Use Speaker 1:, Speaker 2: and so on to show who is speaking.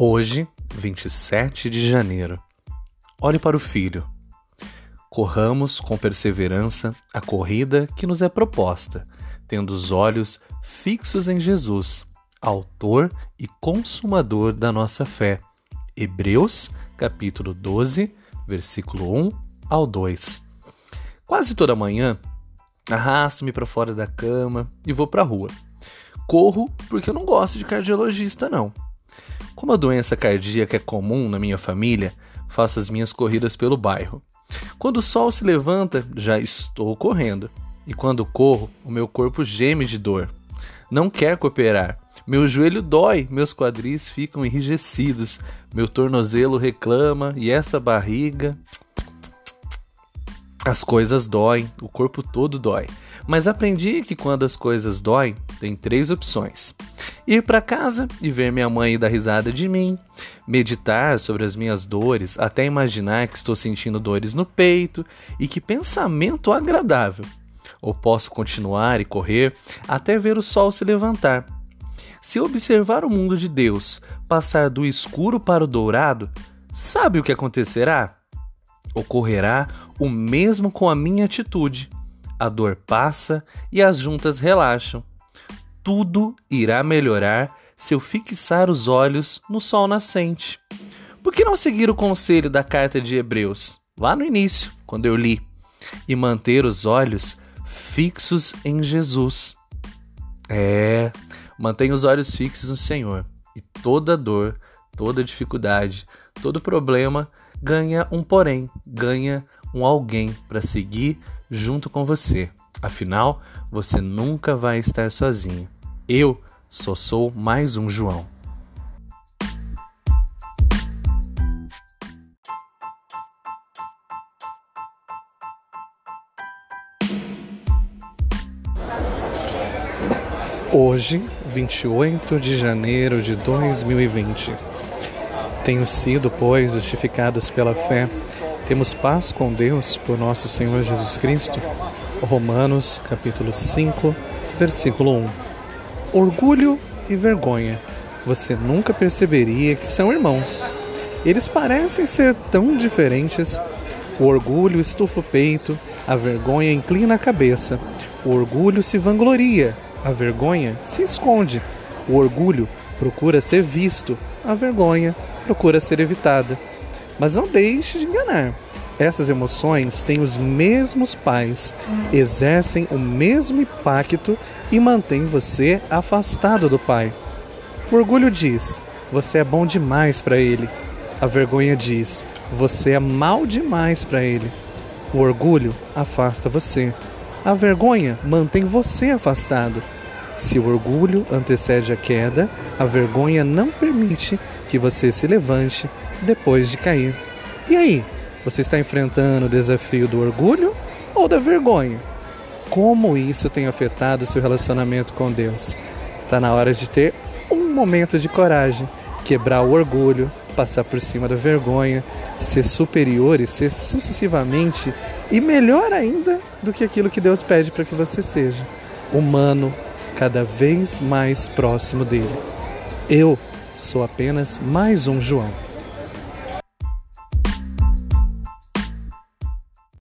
Speaker 1: Hoje, 27 de janeiro. Olhe para o filho. Corramos com perseverança a corrida que nos é proposta, tendo os olhos fixos em Jesus, autor e consumador da nossa fé. Hebreus, capítulo 12, versículo 1 ao 2. Quase toda manhã, arrasto-me para fora da cama e vou para a rua. Corro porque eu não gosto de cardiologista não. Como a doença cardíaca é comum na minha família, faço as minhas corridas pelo bairro. Quando o sol se levanta, já estou correndo. E quando corro, o meu corpo geme de dor. Não quer cooperar. Meu joelho dói, meus quadris ficam enrijecidos, meu tornozelo reclama e essa barriga. As coisas doem, o corpo todo dói. Mas aprendi que quando as coisas doem, tem três opções: ir para casa e ver minha mãe dar risada de mim, meditar sobre as minhas dores, até imaginar que estou sentindo dores no peito e que pensamento agradável. Ou posso continuar e correr até ver o sol se levantar. Se observar o mundo de Deus passar do escuro para o dourado, sabe o que acontecerá? Ocorrerá o mesmo com a minha atitude. A dor passa e as juntas relaxam. Tudo irá melhorar se eu fixar os olhos no sol nascente. Por que não seguir o conselho da carta de Hebreus, lá no início, quando eu li, e manter os olhos fixos em Jesus? É, mantenha os olhos fixos no Senhor, e toda dor, toda dificuldade, todo problema ganha um porém, ganha um alguém para seguir junto com você. Afinal, você nunca vai estar sozinho. Eu só sou mais um João. Hoje, 28 de janeiro de 2020. Tenho sido, pois, justificados pela fé temos paz com Deus por nosso Senhor Jesus Cristo. Romanos capítulo 5, versículo 1. Orgulho e vergonha. Você nunca perceberia que são irmãos. Eles parecem ser tão diferentes. O orgulho estufa o peito, a vergonha inclina a cabeça. O orgulho se vangloria, a vergonha se esconde. O orgulho procura ser visto, a vergonha procura ser evitada. Mas não deixe de enganar. Essas emoções têm os mesmos pais, exercem o mesmo impacto e mantêm você afastado do pai. O orgulho diz: você é bom demais para ele. A vergonha diz: você é mal demais para ele. O orgulho afasta você. A vergonha mantém você afastado. Se o orgulho antecede a queda, a vergonha não permite que você se levante depois de cair. E aí, você está enfrentando o desafio do orgulho ou da vergonha? Como isso tem afetado seu relacionamento com Deus? Está na hora de ter um momento de coragem, quebrar o orgulho, passar por cima da vergonha, ser superior e ser sucessivamente e melhor ainda do que aquilo que Deus pede para que você seja. Humano, cada vez mais próximo dele. Eu sou apenas mais um João.